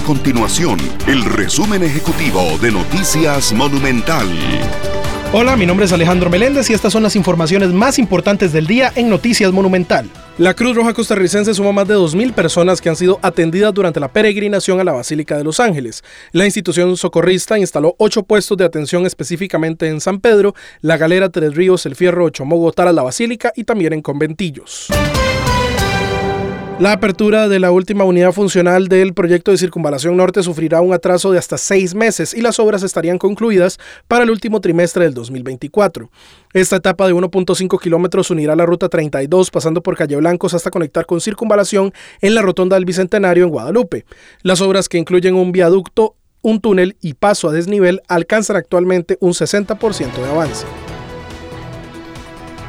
continuación el resumen ejecutivo de Noticias Monumental. Hola, mi nombre es Alejandro Meléndez y estas son las informaciones más importantes del día en Noticias Monumental. La Cruz Roja Costarricense suma más de 2.000 personas que han sido atendidas durante la peregrinación a la Basílica de Los Ángeles. La institución socorrista instaló ocho puestos de atención específicamente en San Pedro, La Galera, Tres Ríos, El Fierro, Chomogo, Tara, La Basílica y también en Conventillos. La apertura de la última unidad funcional del proyecto de Circunvalación Norte sufrirá un atraso de hasta seis meses y las obras estarían concluidas para el último trimestre del 2024. Esta etapa de 1.5 kilómetros unirá la ruta 32 pasando por Calle Blancos hasta conectar con Circunvalación en la rotonda del Bicentenario en Guadalupe. Las obras que incluyen un viaducto, un túnel y paso a desnivel alcanzan actualmente un 60% de avance.